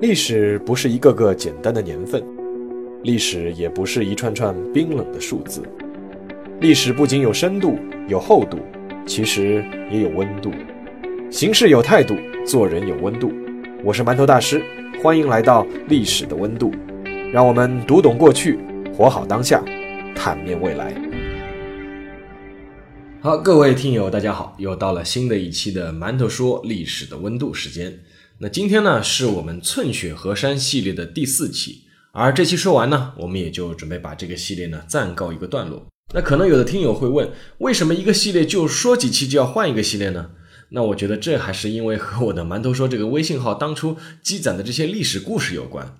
历史不是一个个简单的年份，历史也不是一串串冰冷的数字。历史不仅有深度、有厚度，其实也有温度。行事有态度，做人有温度。我是馒头大师，欢迎来到历史的温度，让我们读懂过去，活好当下，坦面未来。好，各位听友，大家好，又到了新的一期的馒头说历史的温度时间。那今天呢，是我们寸雪河山系列的第四期，而这期说完呢，我们也就准备把这个系列呢暂告一个段落。那可能有的听友会问，为什么一个系列就说几期就要换一个系列呢？那我觉得这还是因为和我的馒头说这个微信号当初积攒的这些历史故事有关。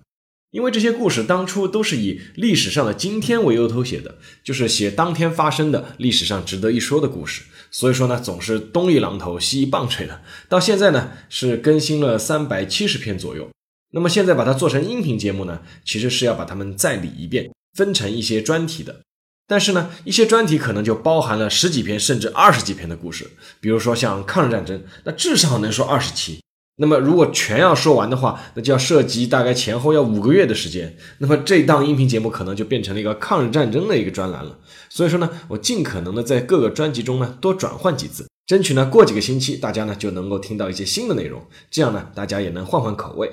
因为这些故事当初都是以历史上的今天为由头写的，就是写当天发生的历史上值得一说的故事，所以说呢，总是东一榔头西一棒槌的。到现在呢，是更新了三百七十篇左右。那么现在把它做成音频节目呢，其实是要把它们再理一遍，分成一些专题的。但是呢，一些专题可能就包含了十几篇甚至二十几篇的故事，比如说像抗日战争，那至少能说二十期。那么，如果全要说完的话，那就要涉及大概前后要五个月的时间。那么这档音频节目可能就变成了一个抗日战争的一个专栏了。所以说呢，我尽可能的在各个专辑中呢多转换几次，争取呢过几个星期大家呢就能够听到一些新的内容，这样呢大家也能换换口味。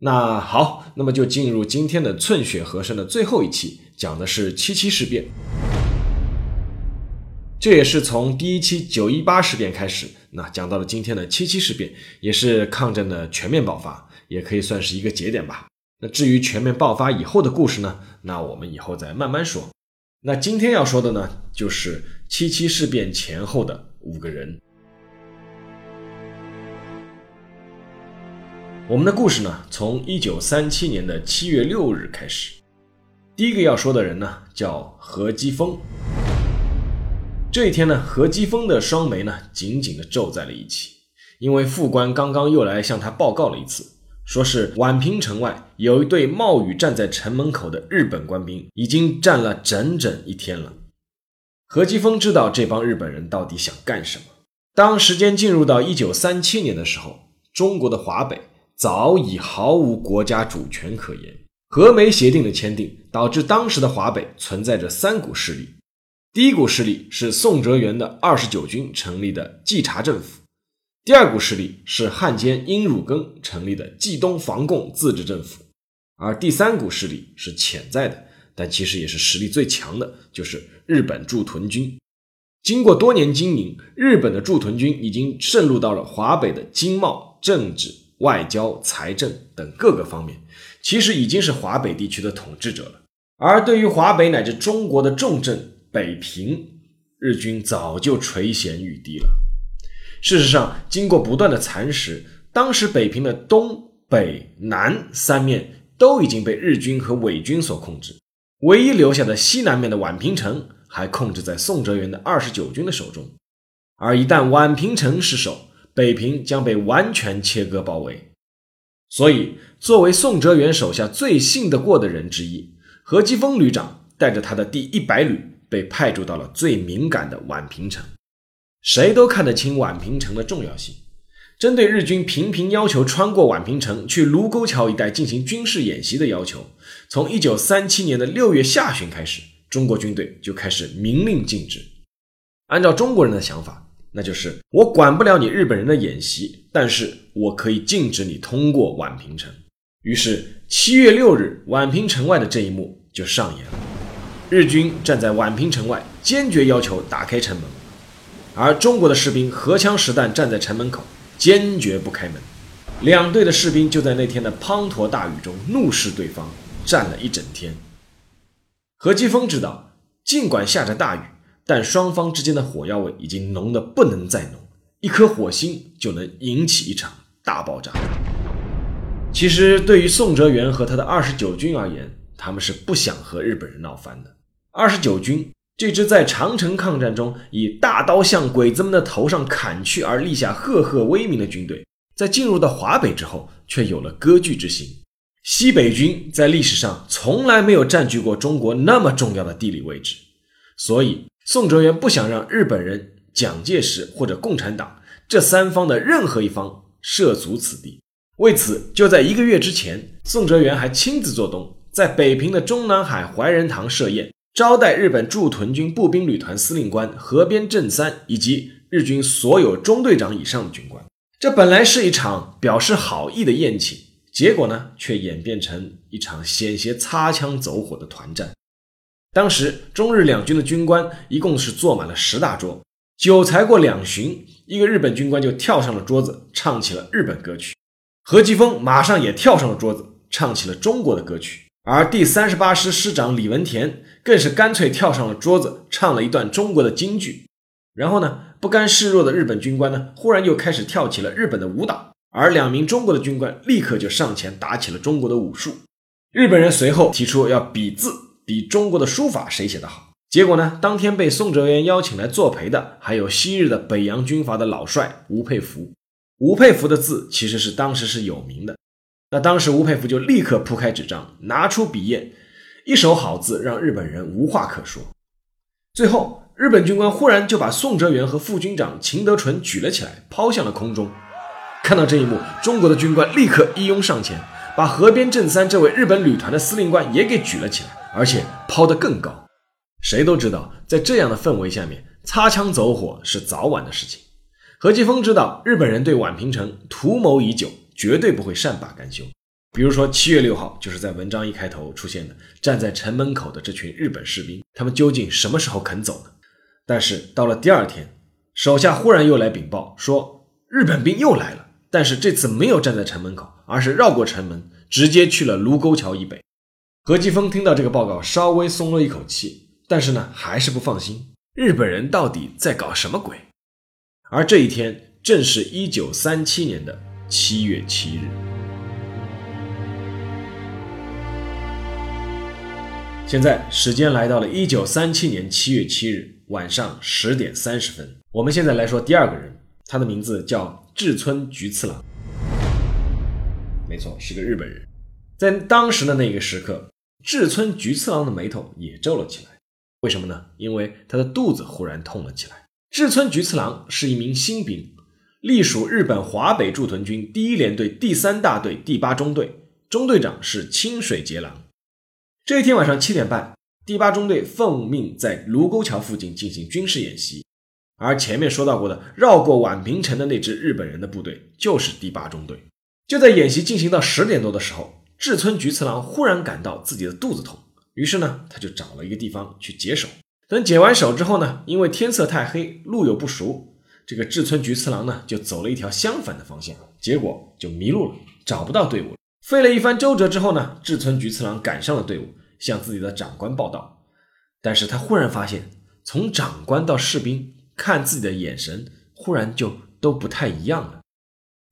那好，那么就进入今天的寸雪和声的最后一期，讲的是七七事变。这也是从第一期九一八事变开始，那讲到了今天的七七事变，也是抗战的全面爆发，也可以算是一个节点吧。那至于全面爆发以后的故事呢，那我们以后再慢慢说。那今天要说的呢，就是七七事变前后的五个人。我们的故事呢，从一九三七年的七月六日开始。第一个要说的人呢，叫何基沣。这一天呢，何基沣的双眉呢紧紧地皱在了一起，因为副官刚刚又来向他报告了一次，说是宛平城外有一队冒雨站在城门口的日本官兵，已经站了整整一天了。何基沣知道这帮日本人到底想干什么。当时间进入到一九三七年的时候，中国的华北早已毫无国家主权可言，和美协定的签订导致当时的华北存在着三股势力。第一股势力是宋哲元的二十九军成立的冀察政府，第二股势力是汉奸殷汝耕成立的冀东防共自治政府，而第三股势力是潜在的，但其实也是实力最强的，就是日本驻屯军。经过多年经营，日本的驻屯军已经渗入到了华北的经贸、政治、外交、财政等各个方面，其实已经是华北地区的统治者了。而对于华北乃至中国的重镇，北平日军早就垂涎欲滴了。事实上，经过不断的蚕食，当时北平的东北南三面都已经被日军和伪军所控制，唯一留下的西南面的宛平城还控制在宋哲元的二十九军的手中。而一旦宛平城失守，北平将被完全切割包围。所以，作为宋哲元手下最信得过的人之一，何基沣旅长带着他的第一百旅。被派驻到了最敏感的宛平城，谁都看得清宛平城的重要性。针对日军频频要求穿过宛平城去卢沟桥一带进行军事演习的要求，从一九三七年的六月下旬开始，中国军队就开始明令禁止。按照中国人的想法，那就是我管不了你日本人的演习，但是我可以禁止你通过宛平城。于是七月六日，宛平城外的这一幕就上演了。日军站在宛平城外，坚决要求打开城门，而中国的士兵荷枪实弹站在城门口，坚决不开门。两队的士兵就在那天的滂沱大雨中怒视对方，战了一整天。何基丰知道，尽管下着大雨，但双方之间的火药味已经浓得不能再浓，一颗火星就能引起一场大爆炸。其实，对于宋哲元和他的二十九军而言，他们是不想和日本人闹翻的。二十九军这支在长城抗战中以大刀向鬼子们的头上砍去而立下赫赫威名的军队，在进入到华北之后，却有了割据之心。西北军在历史上从来没有占据过中国那么重要的地理位置，所以宋哲元不想让日本人、蒋介石或者共产党这三方的任何一方涉足此地，为此，就在一个月之前，宋哲元还亲自做东，在北平的中南海怀仁堂设宴，招待日本驻屯军步兵旅团司令官河边正三以及日军所有中队长以上的军官。这本来是一场表示好意的宴请，结果呢，却演变成一场险些擦枪走火的团战。当时中日两军的军官一共是坐满了十大桌，酒才过两巡，一个日本军官就跳上了桌子，唱起了日本歌曲。何基峰马上也跳上了桌子，唱起了中国的歌曲，而第三十八师师长李文田更是干脆跳上了桌子，唱了一段中国的京剧。然后呢，不甘示弱的日本军官呢，忽然又开始跳起了日本的舞蹈，而两名中国的军官立刻就上前打起了中国的武术。日本人随后提出要比字，比中国的书法谁写得好。结果呢，当天被宋哲元邀请来作陪的，还有昔日的北洋军阀的老帅吴佩孚。吴佩孚的字其实是当时是有名的，那当时吴佩孚就立刻铺开纸张，拿出笔砚，一手好字让日本人无话可说。最后，日本军官忽然就把宋哲元和副军长秦德纯举了起来，抛向了空中。看到这一幕，中国的军官立刻一拥上前，把河边正三这位日本旅团的司令官也给举了起来，而且抛得更高。谁都知道，在这样的氛围下面，擦枪走火是早晚的事情。何继峰知道日本人对宛平城图谋已久，绝对不会善罢甘休。比如说七月六号，就是在文章一开头出现的，站在城门口的这群日本士兵，他们究竟什么时候肯走呢？但是到了第二天，手下忽然又来禀报说，日本兵又来了，但是这次没有站在城门口，而是绕过城门，直接去了卢沟桥以北。何继峰听到这个报告，稍微松了一口气，但是呢，还是不放心，日本人到底在搞什么鬼？而这一天正是一九三七年的七月七日。现在时间来到了一九三七年七月七日晚上十点三十分。我们现在来说第二个人，他的名字叫志村菊次郎。没错，是个日本人。在当时的那个时刻，志村菊次郎的眉头也皱了起来。为什么呢？因为他的肚子忽然痛了起来。志村菊次郎是一名新兵，隶属日本华北驻屯军第一联队第三大队第八中队，中队长是清水节郎。这一天晚上七点半，第八中队奉命在卢沟桥附近进行军事演习，而前面说到过的绕过宛平城的那支日本人的部队就是第八中队。就在演习进行到十点多的时候，志村菊次郎忽然感到自己的肚子痛，于是呢，他就找了一个地方去解手。等解完手之后呢，因为天色太黑，路又不熟，这个志村菊次郎呢就走了一条相反的方向，结果就迷路了，找不到队伍。费了一番周折之后呢，志村菊次郎赶上了队伍，向自己的长官报道。但是他忽然发现，从长官到士兵看自己的眼神，忽然就都不太一样了。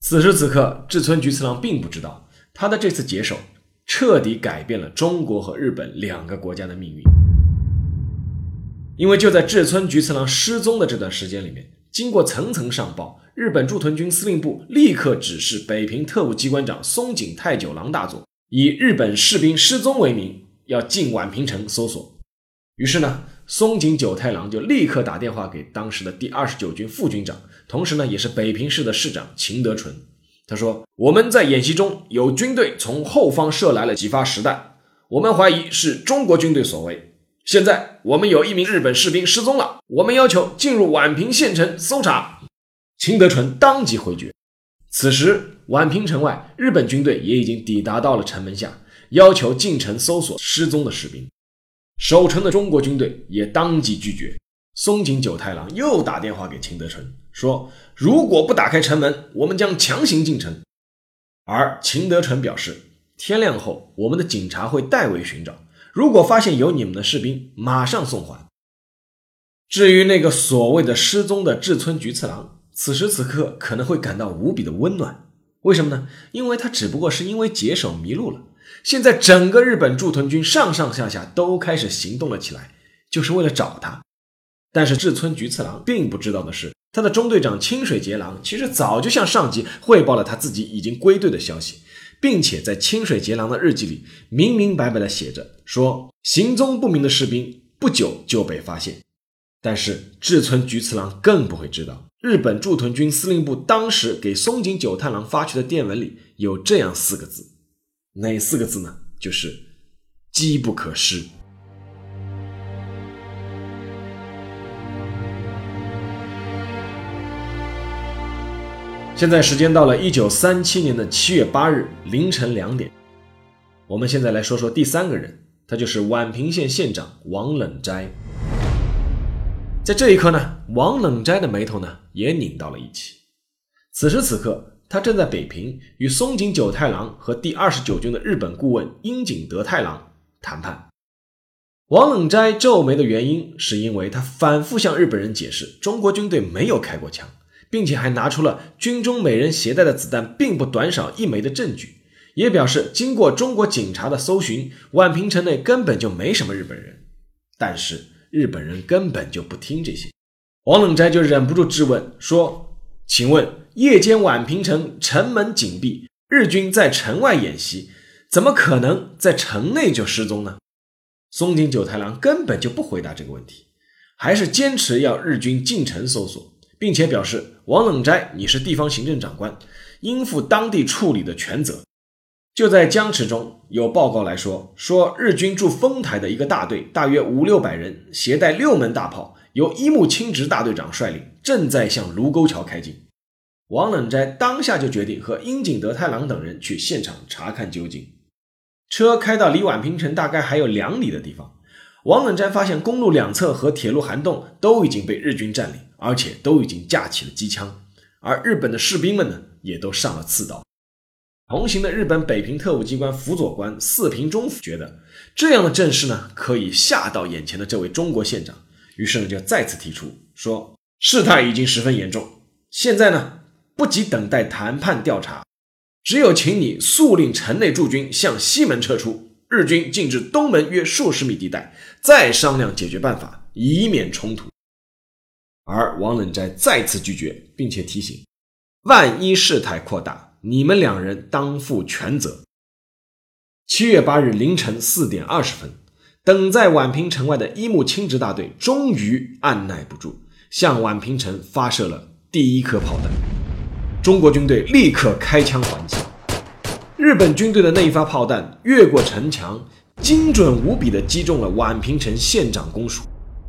此时此刻，志村菊次郎并不知道，他的这次解手彻底改变了中国和日本两个国家的命运。因为就在志村菊次郎失踪的这段时间里面，经过层层上报，日本驻屯军司令部立刻指示北平特务机关长松井太久郎大佐，以日本士兵失踪为名，要进宛平城搜索。于是呢，松井久太郎就立刻打电话给当时的第二十九军副军长，同时呢，也是北平市的市长秦德纯。他说：“我们在演习中有军队从后方射来了几发实弹，我们怀疑是中国军队所为。”现在我们有一名日本士兵失踪了，我们要求进入宛平县城搜查。秦德纯当即回绝。此时，宛平城外，日本军队也已经抵达到了城门下，要求进城搜索失踪的士兵。守城的中国军队也当即拒绝。松井久太郎又打电话给秦德纯，说：“如果不打开城门，我们将强行进城。”而秦德纯表示：“天亮后，我们的警察会代为寻找。”如果发现有你们的士兵，马上送还。至于那个所谓的失踪的志村菊次郎，此时此刻可能会感到无比的温暖。为什么呢？因为他只不过是因为解手迷路了。现在整个日本驻屯军上上下下都开始行动了起来，就是为了找他。但是志村菊次郎并不知道的是，他的中队长清水节郎其实早就向上级汇报了他自己已经归队的消息。并且在清水节郎的日记里明明白白的写着，说行踪不明的士兵不久就被发现。但是志村菊次郎更不会知道，日本驻屯军司令部当时给松井久太郎发去的电文里有这样四个字，哪四个字呢？就是“机不可失”。现在时间到了一九三七年的七月八日凌晨两点，我们现在来说说第三个人，他就是宛平县县长王冷斋。在这一刻呢，王冷斋的眉头呢也拧到了一起。此时此刻，他正在北平与松井久太郎和第二十九军的日本顾问樱井德太郎谈判。王冷斋皱眉的原因，是因为他反复向日本人解释，中国军队没有开过枪。并且还拿出了军中每人携带的子弹并不短少一枚的证据，也表示经过中国警察的搜寻，宛平城内根本就没什么日本人。但是日本人根本就不听这些，王冷斋就忍不住质问说：“请问夜间宛平城城门紧闭，日军在城外演习，怎么可能在城内就失踪呢？”松井久太郎根本就不回答这个问题，还是坚持要日军进城搜索。并且表示，王冷斋，你是地方行政长官，应负当地处理的全责。就在僵持中，有报告来说，说日军驻丰台的一个大队，大约五六百人，携带六门大炮，由一木清直大队长率领，正在向卢沟桥开进。王冷斋当下就决定和樱井德太郎等人去现场查看究竟。车开到离宛平城大概还有两里的地方。王冷斋发现公路两侧和铁路涵洞都已经被日军占领，而且都已经架起了机枪，而日本的士兵们呢，也都上了刺刀。同行的日本北平特务机关辅佐官四平忠觉得这样的阵势呢，可以吓到眼前的这位中国县长，于是呢，就再次提出说，事态已经十分严重，现在呢，不急等待谈判调查，只有请你速令城内驻军向西门撤出。日军进至东门约数十米地带，再商量解决办法，以免冲突。而王冷斋再次拒绝，并且提醒：万一事态扩大，你们两人当负全责。七月八日凌晨四点二十分，等在宛平城外的一木清直大队终于按耐不住，向宛平城发射了第一颗炮弹。中国军队立刻开枪还击。日本军队的那一发炮弹越过城墙，精准无比地击中了宛平城县长公署，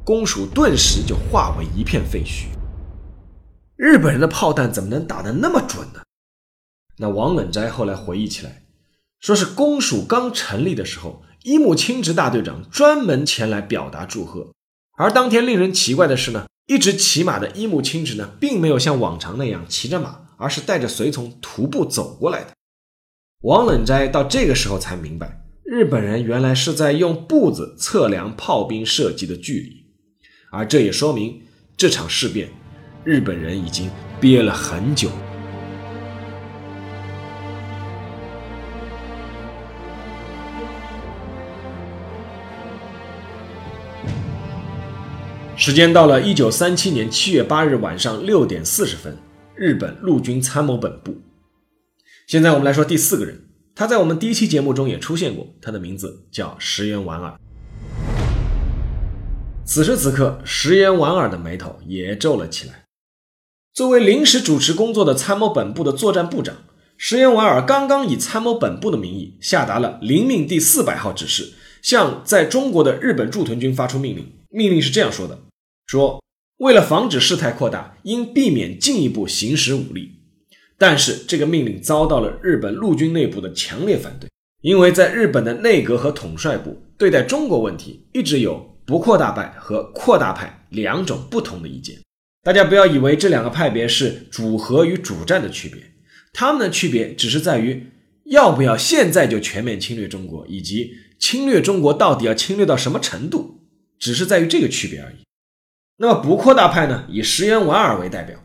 公署顿时就化为一片废墟。日本人的炮弹怎么能打得那么准呢？那王冷斋后来回忆起来，说是公署刚成立的时候，一木清直大队长专门前来表达祝贺。而当天令人奇怪的是呢，一直骑马的一木清直呢，并没有像往常那样骑着马，而是带着随从徒步走过来的。王冷斋到这个时候才明白，日本人原来是在用步子测量炮兵射击的距离，而这也说明这场事变，日本人已经憋了很久。时间到了一九三七年七月八日晚上六点四十分，日本陆军参谋本部。现在我们来说第四个人，他在我们第一期节目中也出现过，他的名字叫石原莞尔。此时此刻，石原莞尔的眉头也皱了起来。作为临时主持工作的参谋本部的作战部长，石原莞尔刚刚以参谋本部的名义下达了临命第四百号指示，向在中国的日本驻屯军发出命令。命令是这样说的：说为了防止事态扩大，应避免进一步行使武力。但是这个命令遭到了日本陆军内部的强烈反对，因为在日本的内阁和统帅部对待中国问题一直有不扩大派和扩大派两种不同的意见。大家不要以为这两个派别是主和与主战的区别，他们的区别只是在于要不要现在就全面侵略中国，以及侵略中国到底要侵略到什么程度，只是在于这个区别而已。那么不扩大派呢，以石原莞尔为代表，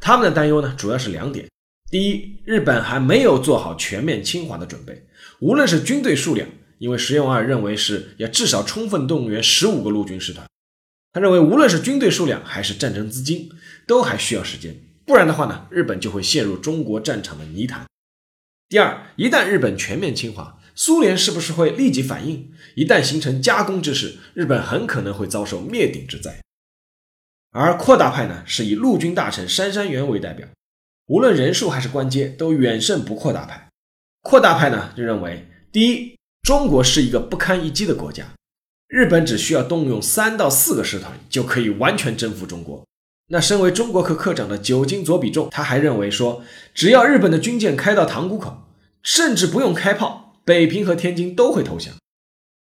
他们的担忧呢，主要是两点。第一，日本还没有做好全面侵华的准备，无论是军队数量，因为石原莞尔认为是要至少充分动员十五个陆军师团，他认为无论是军队数量还是战争资金，都还需要时间，不然的话呢，日本就会陷入中国战场的泥潭。第二，一旦日本全面侵华，苏联是不是会立即反应？一旦形成夹攻之势，日本很可能会遭受灭顶之灾。而扩大派呢是以陆军大臣杉山元为代表，无论人数还是官阶都远胜不扩大派。扩大派呢就认为，第一，中国是一个不堪一击的国家，日本只需要动用三到四个师团就可以完全征服中国。那身为中国科科长的酒井左比仲，他还认为说，只要日本的军舰开到塘沽口，甚至不用开炮，北平和天津都会投降。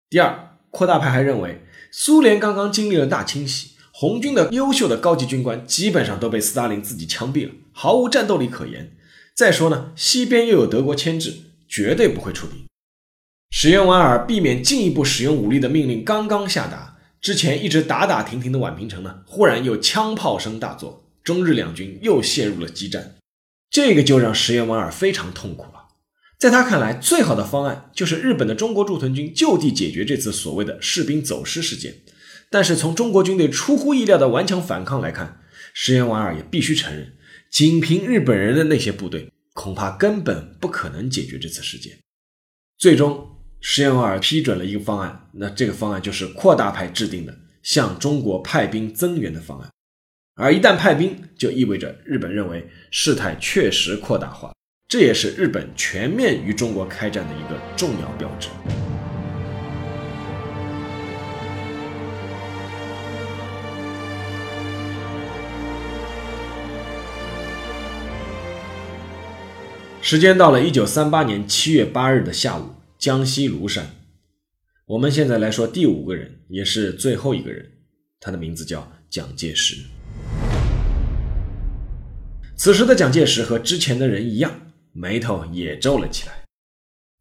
第二，扩大派还认为，苏联刚刚经历了大清洗。红军的优秀的高级军官基本上都被斯大林自己枪毙了，毫无战斗力可言。再说呢，西边又有德国牵制，绝对不会出兵。石原莞尔避免进一步使用武力的命令刚刚下达，之前一直打打停停的宛平城呢，忽然又枪炮声大作，中日两军又陷入了激战。这个就让石原莞尔非常痛苦了。在他看来，最好的方案就是日本的中国驻屯军就地解决这次所谓的士兵走失事件。但是从中国军队出乎意料的顽强反抗来看，石原莞尔也必须承认，仅凭日本人的那些部队，恐怕根本不可能解决这次事件。最终，石原莞尔批准了一个方案，那这个方案就是扩大派制定的向中国派兵增援的方案。而一旦派兵，就意味着日本认为事态确实扩大化，这也是日本全面与中国开战的一个重要标志。时间到了一九三八年七月八日的下午，江西庐山。我们现在来说第五个人，也是最后一个人，他的名字叫蒋介石。此时的蒋介石和之前的人一样，眉头也皱了起来。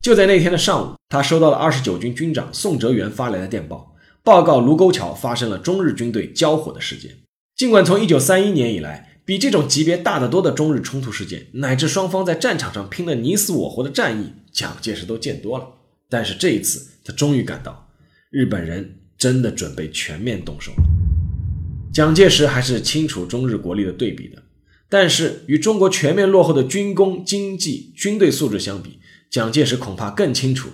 就在那天的上午，他收到了二十九军军长宋哲元发来的电报，报告卢沟桥发生了中日军队交火的事件。尽管从一九三一年以来，比这种级别大得多的中日冲突事件，乃至双方在战场上拼得你死我活的战役，蒋介石都见多了。但是这一次，他终于感到日本人真的准备全面动手了。蒋介石还是清楚中日国力的对比的，但是与中国全面落后的军工、经济、军队素质相比，蒋介石恐怕更清楚，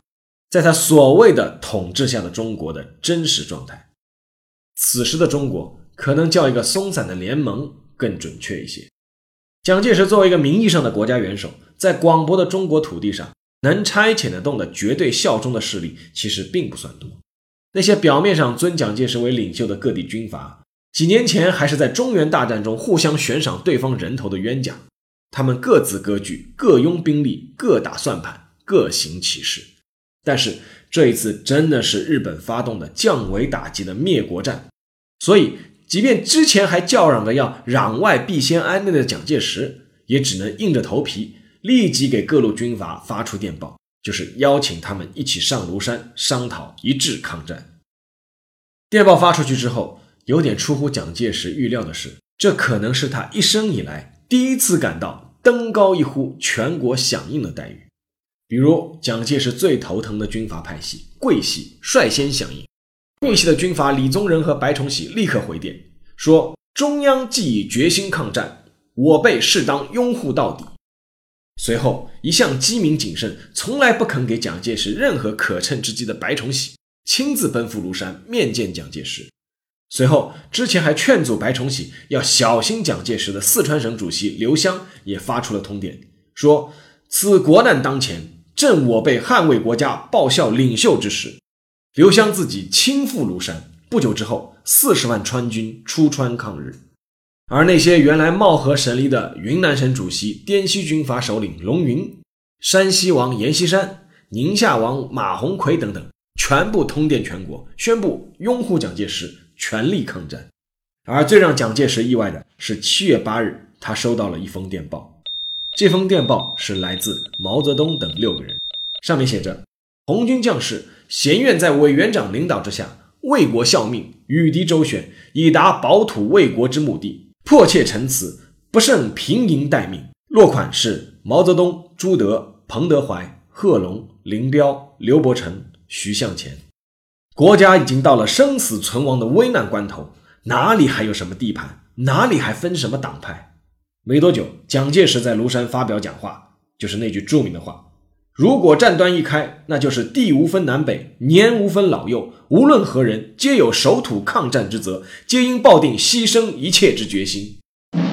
在他所谓的统治下的中国的真实状态。此时的中国，可能叫一个松散的联盟。更准确一些，蒋介石作为一个名义上的国家元首，在广博的中国土地上能差遣得动的绝对效忠的势力，其实并不算多。那些表面上尊蒋介石为领袖的各地军阀，几年前还是在中原大战中互相悬赏对方人头的冤家，他们各自割据，各拥兵力，各打算盘，各行其事。但是这一次真的是日本发动的降维打击的灭国战，所以。即便之前还叫嚷着要攘外必先安内的蒋介石，也只能硬着头皮立即给各路军阀发出电报，就是邀请他们一起上庐山商讨一致抗战。电报发出去之后，有点出乎蒋介石预料的是，这可能是他一生以来第一次感到登高一呼，全国响应的待遇。比如蒋介石最头疼的军阀派系桂系率先响应。桂系的军阀李宗仁和白崇禧立刻回电说：“中央既已决心抗战，我辈适当拥护到底。”随后，一向机敏谨慎、从来不肯给蒋介石任何可乘之机的白崇禧亲自奔赴庐山面见蒋介石。随后，之前还劝阻白崇禧要小心蒋介石的四川省主席刘湘也发出了通电，说：“此国难当前，正我辈捍卫国家、报效领袖之时。”刘湘自己亲赴庐山，不久之后，四十万川军出川抗日，而那些原来貌合神离的云南省主席、滇西军阀首领龙云、山西王阎锡山、宁夏王马鸿逵等等，全部通电全国，宣布拥护蒋介石，全力抗战。而最让蒋介石意外的是，七月八日，他收到了一封电报，这封电报是来自毛泽东等六个人，上面写着：“红军将士。”咸愿在委员长领导之下，为国效命，与敌周旋，以达保土卫国之目的。迫切陈词，不胜平营待命。落款是毛泽东、朱德、彭德怀、贺龙、林彪、刘伯承、徐向前。国家已经到了生死存亡的危难关头，哪里还有什么地盘？哪里还分什么党派？没多久，蒋介石在庐山发表讲话，就是那句著名的话。如果战端一开，那就是地无分南北，年无分老幼，无论何人，皆有守土抗战之责，皆应抱定牺牲一切之决心。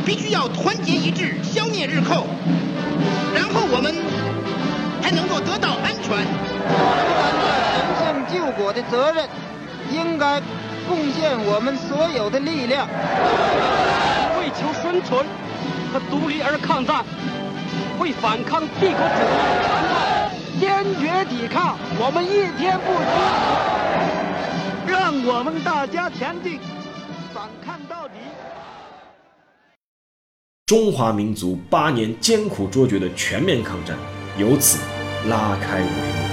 必须要团结一致，消灭日寇，然后我们才能够得到安全。神圣救国的责任，应该贡献我们所有的力量，为求生存和独立而抗战，为反抗帝国主义而抗战。坚坚决抵抗，我们一天不休，让我们大家前进，反抗到底。中华民族八年艰苦卓绝的全面抗战，由此拉开帷幕。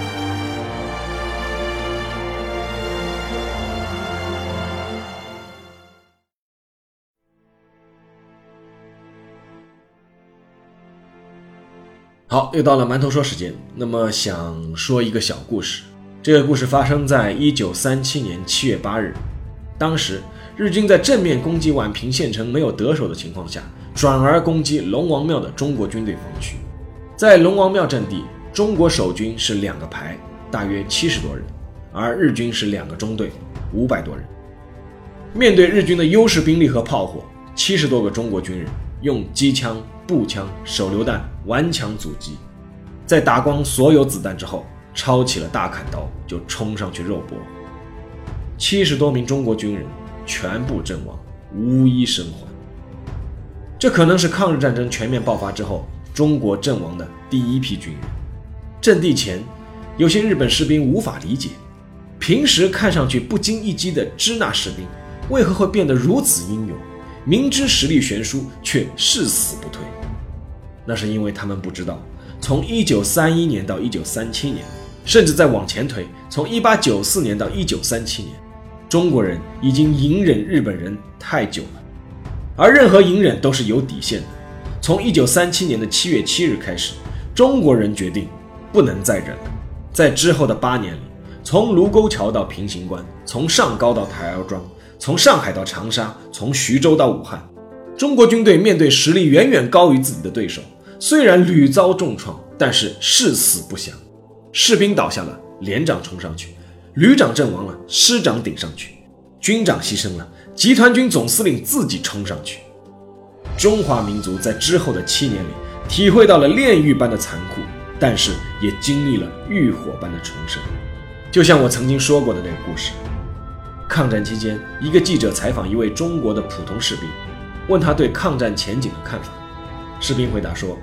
好，又到了馒头说时间。那么想说一个小故事。这个故事发生在一九三七年七月八日。当时日军在正面攻击宛平县城没有得手的情况下，转而攻击龙王庙的中国军队防区。在龙王庙阵地，中国守军是两个排，大约七十多人，而日军是两个中队，五百多人。面对日军的优势兵力和炮火，七十多个中国军人用机枪。步枪、手榴弹顽强阻击，在打光所有子弹之后，抄起了大砍刀就冲上去肉搏。七十多名中国军人全部阵亡，无一生还。这可能是抗日战争全面爆发之后中国阵亡的第一批军人。阵地前，有些日本士兵无法理解，平时看上去不经一击的支那士兵，为何会变得如此英勇？明知实力悬殊，却誓死不退。那是因为他们不知道，从1931年到1937年，甚至再往前推，从1894年到1937年，中国人已经隐忍日本人太久了。而任何隐忍都是有底线的。从1937年的7月7日开始，中国人决定不能再忍了。在之后的八年里，从卢沟桥到平型关，从上高到台儿庄，从上海到长沙，从徐州到武汉。中国军队面对实力远远高于自己的对手，虽然屡遭重创，但是誓死不降。士兵倒下了，连长冲上去；旅长阵亡了，师长顶上去；军长牺牲了，集团军总司令自己冲上去。中华民族在之后的七年里，体会到了炼狱般的残酷，但是也经历了浴火般的重生。就像我曾经说过的那个故事：抗战期间，一个记者采访一位中国的普通士兵。问他对抗战前景的看法，士兵回答说：“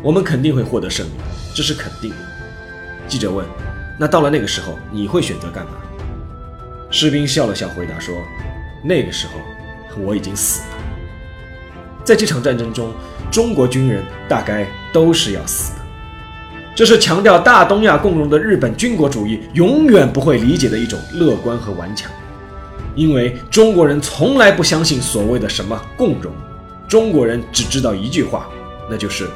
我们肯定会获得胜利，这是肯定的。”记者问：“那到了那个时候，你会选择干嘛？”士兵笑了笑，回答说：“那个时候，我已经死了。”在这场战争中，中国军人大概都是要死的。这是强调大东亚共荣的日本军国主义永远不会理解的一种乐观和顽强。因为中国人从来不相信所谓的什么共荣，中国人只知道一句话，那就是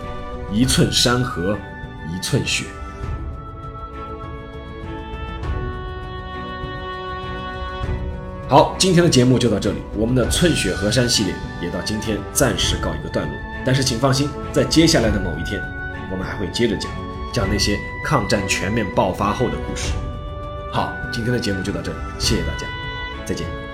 一寸山河一寸血。好，今天的节目就到这里，我们的寸血河山系列也到今天暂时告一个段落。但是请放心，在接下来的某一天，我们还会接着讲，讲那些抗战全面爆发后的故事。好，今天的节目就到这里，谢谢大家。再见。